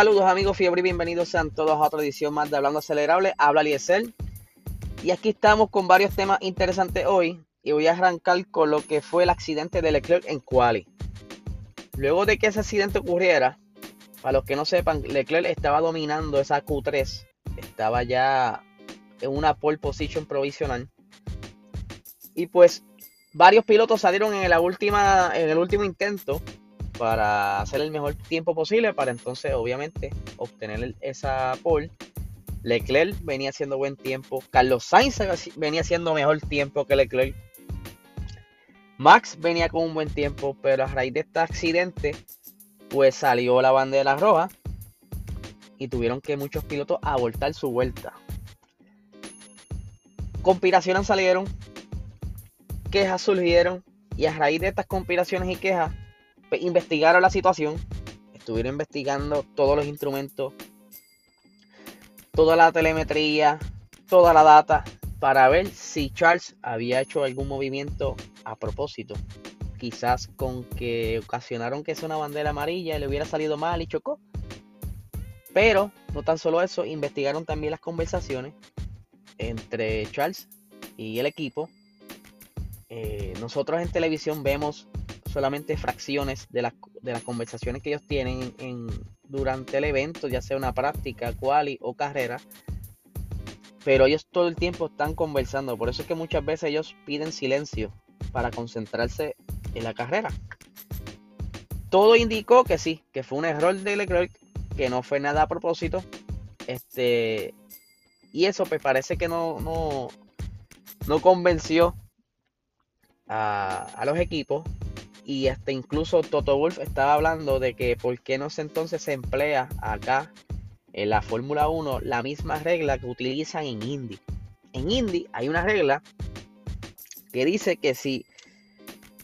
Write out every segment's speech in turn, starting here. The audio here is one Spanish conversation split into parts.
Saludos amigos fiebre y bienvenidos sean todos a otra edición más de Hablando Acelerable. Habla Liesel. Y aquí estamos con varios temas interesantes hoy. Y voy a arrancar con lo que fue el accidente de Leclerc en Quali. Luego de que ese accidente ocurriera, para los que no sepan, Leclerc estaba dominando esa Q3. Estaba ya en una pole position provisional. Y pues varios pilotos salieron en, la última, en el último intento para hacer el mejor tiempo posible para entonces obviamente obtener esa pole. Leclerc venía haciendo buen tiempo. Carlos Sainz venía haciendo mejor tiempo que Leclerc. Max venía con un buen tiempo, pero a raíz de este accidente, pues salió la bandera roja y tuvieron que muchos pilotos abortar su vuelta. Conspiraciones salieron, quejas surgieron y a raíz de estas conspiraciones y quejas investigaron la situación, estuvieron investigando todos los instrumentos, toda la telemetría, toda la data para ver si Charles había hecho algún movimiento a propósito. Quizás con que ocasionaron que sea una bandera amarilla y le hubiera salido mal y chocó. Pero no tan solo eso, investigaron también las conversaciones entre Charles y el equipo. Eh, nosotros en televisión vemos solamente fracciones de, de las conversaciones que ellos tienen en, durante el evento, ya sea una práctica, quali o carrera. Pero ellos todo el tiempo están conversando, por eso es que muchas veces ellos piden silencio para concentrarse en la carrera. Todo indicó que sí, que fue un error de Leclerc, que no fue nada a propósito. Este, y eso pues parece que no, no, no convenció a, a los equipos y hasta incluso Toto Wolf estaba hablando de que por qué no se entonces se emplea acá en la Fórmula 1 la misma regla que utilizan en Indy. En Indy hay una regla que dice que si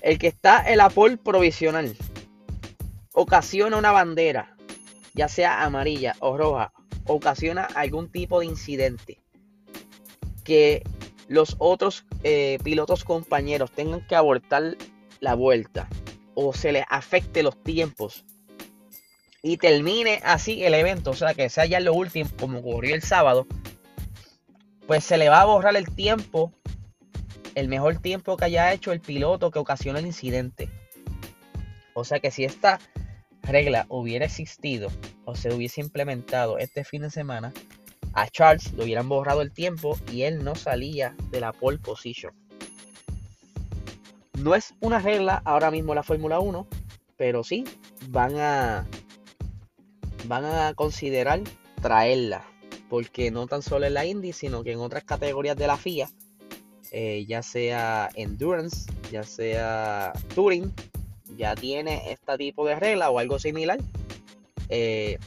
el que está en la pole provisional ocasiona una bandera, ya sea amarilla o roja, ocasiona algún tipo de incidente que los otros eh, pilotos compañeros tengan que abortar la vuelta o se le afecte los tiempos y termine así el evento, o sea que sea ya lo último, como ocurrió el sábado, pues se le va a borrar el tiempo, el mejor tiempo que haya hecho el piloto que ocasiona el incidente. O sea que si esta regla hubiera existido o se hubiese implementado este fin de semana, a Charles le hubieran borrado el tiempo y él no salía de la pole position. No es una regla ahora mismo la Fórmula 1, pero sí van a van a considerar traerla, porque no tan solo en la Indy, sino que en otras categorías de la FIA, eh, ya sea Endurance, ya sea Touring, ya tiene este tipo de regla o algo similar. Eh,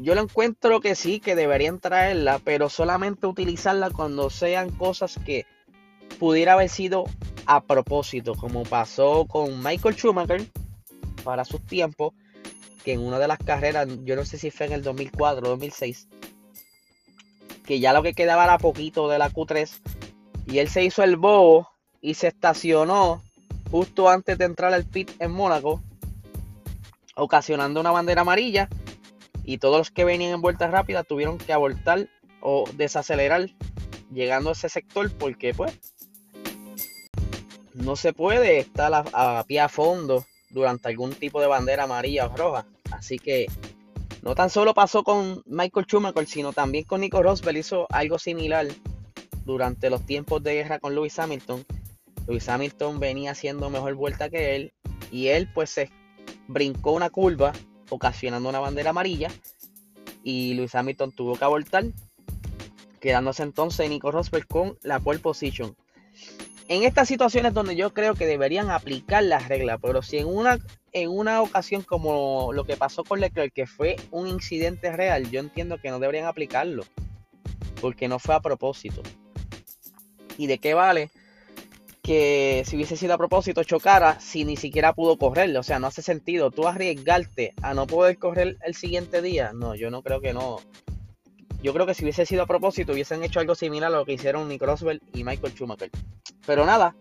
yo lo encuentro que sí, que deberían traerla, pero solamente utilizarla cuando sean cosas que pudiera haber sido a propósito, como pasó con Michael Schumacher para sus tiempos, que en una de las carreras, yo no sé si fue en el 2004 o 2006, que ya lo que quedaba era poquito de la Q3, y él se hizo el bobo y se estacionó justo antes de entrar al pit en Mónaco, ocasionando una bandera amarilla, y todos los que venían en vueltas rápidas tuvieron que abortar o desacelerar llegando a ese sector porque pues no se puede estar a, pie a fondo durante algún tipo de bandera amarilla o roja. Así que no tan solo pasó con Michael Schumacher, sino también con Nico Rosberg hizo algo similar durante los tiempos de guerra con Lewis Hamilton. Lewis Hamilton venía haciendo mejor vuelta que él y él pues se brincó una curva ocasionando una bandera amarilla y Lewis Hamilton tuvo que abortar quedándose entonces Nico Rosberg con la pole position en estas situaciones donde yo creo que deberían aplicar las reglas, pero si en una, en una ocasión como lo que pasó con Leclerc, que fue un incidente real, yo entiendo que no deberían aplicarlo, porque no fue a propósito. ¿Y de qué vale que si hubiese sido a propósito chocara si ni siquiera pudo correr? O sea, no hace sentido. Tú arriesgarte a no poder correr el siguiente día. No, yo no creo que no. Yo creo que si hubiese sido a propósito, hubiesen hecho algo similar a lo que hicieron Nick Roswell y Michael Schumacher. Pero nada,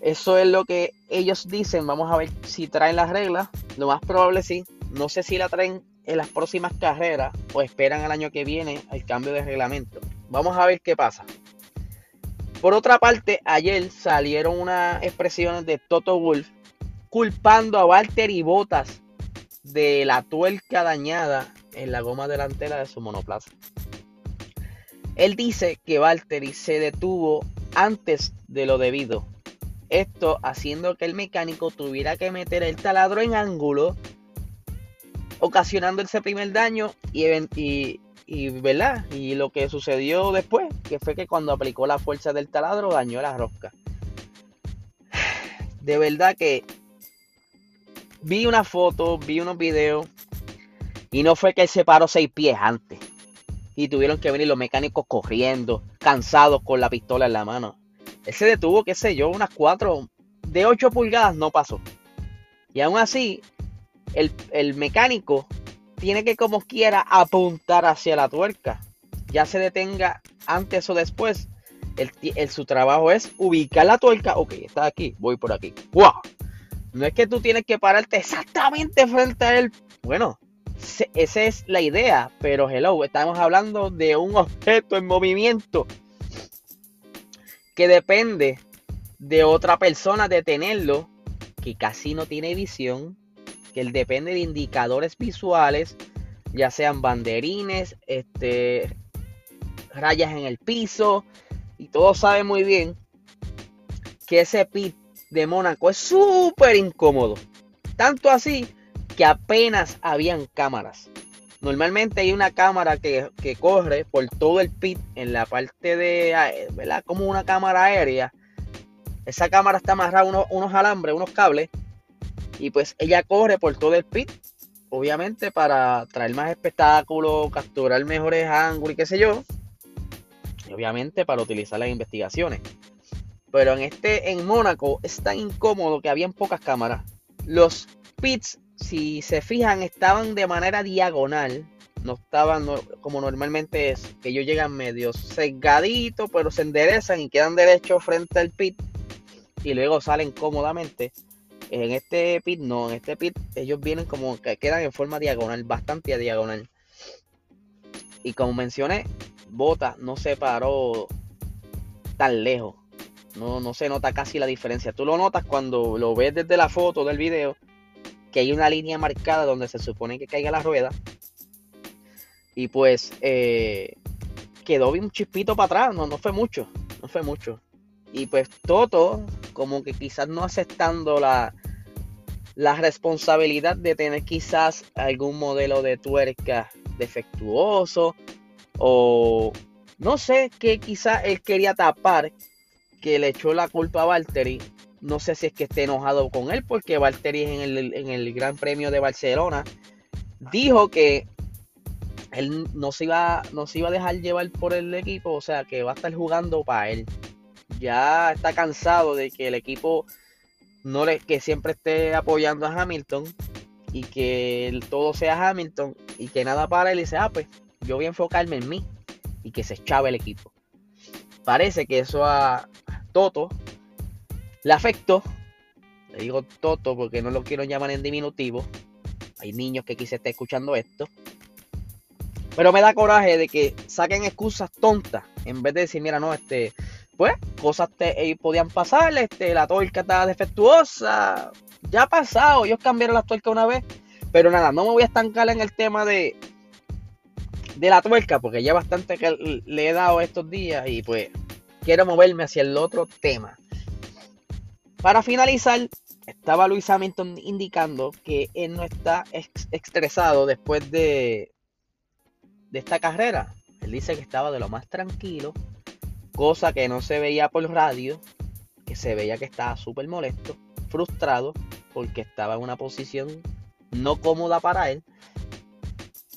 eso es lo que ellos dicen. Vamos a ver si traen las reglas. Lo más probable sí. No sé si la traen en las próximas carreras o esperan al año que viene el cambio de reglamento. Vamos a ver qué pasa. Por otra parte, ayer salieron unas expresiones de Toto Wolf culpando a Walter y Botas de la tuerca dañada en la goma delantera de su monoplaza. Él dice que Valtteri se detuvo antes de lo debido. Esto haciendo que el mecánico tuviera que meter el taladro en ángulo, ocasionando ese primer daño y, y, ¿verdad? y lo que sucedió después, que fue que cuando aplicó la fuerza del taladro dañó la rosca. De verdad que vi una foto, vi unos videos y no fue que él se paró seis pies antes y tuvieron que venir los mecánicos corriendo, cansados con la pistola en la mano. Él se detuvo, qué sé yo, unas cuatro, de 8 pulgadas no pasó. Y aún así, el, mecánico tiene que como quiera apuntar hacia la tuerca. Ya se detenga antes o después. El, su trabajo es ubicar la tuerca. Ok, está aquí, voy por aquí. ¡Wow! No es que tú tienes que pararte exactamente frente a él. Bueno, esa es la idea, pero hello, estamos hablando de un objeto en movimiento que depende de otra persona detenerlo, que casi no tiene visión, que él depende de indicadores visuales, ya sean banderines, este, rayas en el piso, y todos saben muy bien que ese pit de Mónaco es súper incómodo. Tanto así que apenas habían cámaras. Normalmente hay una cámara que, corre por todo el pit en la parte de, ¿verdad? Como una cámara aérea. Esa cámara está amarrada unos, unos alambres, unos cables. Y pues ella corre por todo el pit. Obviamente para traer más espectáculo, capturar mejores ángulos y qué sé yo. Y obviamente para utilizar las investigaciones. Pero en este, en Mónaco, es tan incómodo que habían pocas cámaras. Los pits si se fijan, estaban de manera diagonal. No estaban como normalmente es, que ellos llegan medio sesgaditos, pero se enderezan y quedan derechos frente al pit. Y luego salen cómodamente. En este pit no, en este pit ellos vienen como que quedan en forma diagonal, bastante diagonal. Y como mencioné, Bota no se paró tan lejos. No, no se nota casi la diferencia. Tú lo notas cuando lo ves desde la foto del video que hay una línea marcada donde se supone que caiga la rueda. Y pues eh, quedó un chispito para atrás, no, no fue mucho, no fue mucho. Y pues Toto, como que quizás no aceptando la, la responsabilidad de tener quizás algún modelo de tuerca defectuoso o no sé, que quizás él quería tapar que le echó la culpa a Valtteri no sé si es que esté enojado con él porque Valtteri en el, en el Gran Premio de Barcelona dijo que él no se, iba, no se a dejar llevar por el equipo, o sea que va a estar jugando para él. Ya está cansado de que el equipo no le, que siempre esté apoyando a Hamilton y que todo sea Hamilton y que nada para él y dice, ah, pues yo voy a enfocarme en mí y que se echaba el equipo. Parece que eso a Toto le afectó, le digo Toto porque no lo quiero llamar en diminutivo. Hay niños que quise estar escuchando esto. Pero me da coraje de que saquen excusas tontas en vez de decir, mira, no, este, pues, cosas te, eh, podían pasar, este, la tuerca estaba defectuosa, ya ha pasado, ellos cambiaron la tuerca una vez, pero nada, no me voy a estancar en el tema de, de la tuerca, porque ya bastante le he dado estos días y pues quiero moverme hacia el otro tema. Para finalizar, estaba Luis Hamilton indicando que él no está estresado después de, de esta carrera. Él dice que estaba de lo más tranquilo, cosa que no se veía por radio, que se veía que estaba súper molesto, frustrado, porque estaba en una posición no cómoda para él.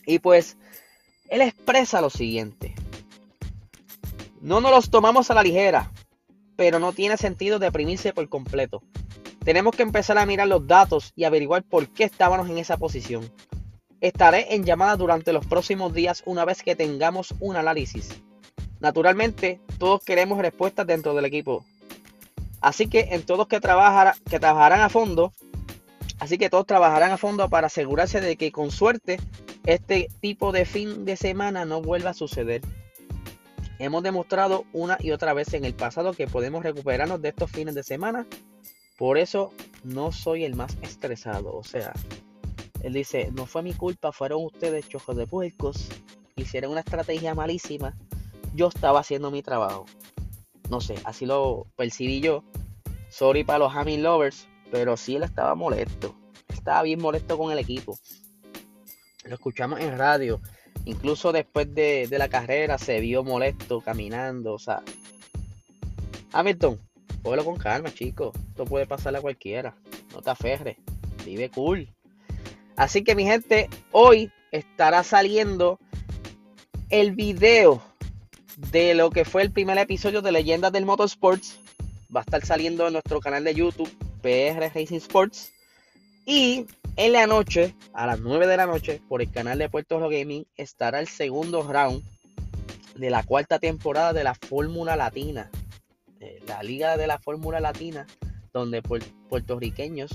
Y pues, él expresa lo siguiente. No nos los tomamos a la ligera pero no tiene sentido deprimirse por completo. Tenemos que empezar a mirar los datos y averiguar por qué estábamos en esa posición. Estaré en llamada durante los próximos días una vez que tengamos un análisis. Naturalmente, todos queremos respuestas dentro del equipo. Así que en todos que, que trabajarán a fondo Así que todos trabajarán a fondo para asegurarse de que con suerte este tipo de fin de semana no vuelva a suceder. Hemos demostrado una y otra vez en el pasado que podemos recuperarnos de estos fines de semana. Por eso no soy el más estresado. O sea, él dice, no fue mi culpa, fueron ustedes chojos de puercos. Hicieron una estrategia malísima. Yo estaba haciendo mi trabajo. No sé, así lo percibí yo. Sorry para los Hamilton Lovers, pero sí él estaba molesto. Estaba bien molesto con el equipo. Lo escuchamos en radio. Incluso después de, la carrera se vio molesto caminando. O sea, Hamilton, cógelo con calma, chicos. Esto puede pasarle a cualquiera. No te aferres. Vive cool. Así que mi gente, hoy estará saliendo el video de lo que fue el primer episodio de Leyendas del Motorsports. Va a estar saliendo en nuestro canal de YouTube, PR Racing Sports. Y en la noche, a las 9 de la noche, por el canal de Puerto Rico Gaming, estará el segundo round de la cuarta temporada de la Fórmula Latina. Eh, la liga de la Fórmula Latina, donde puertorriqueños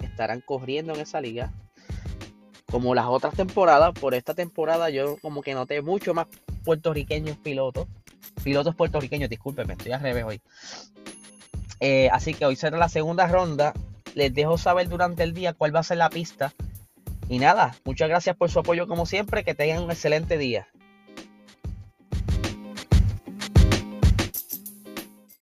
estarán corriendo en esa liga. Como las otras temporadas, por esta temporada yo como que noté mucho más puertorriqueños pilotos. Pilotos puertorriqueños, discúlpeme, estoy al revés hoy. Eh, así que hoy será la segunda ronda les dejo saber durante el día cuál va a ser la pista. Y nada, muchas gracias por su apoyo como siempre. Que tengan un excelente día.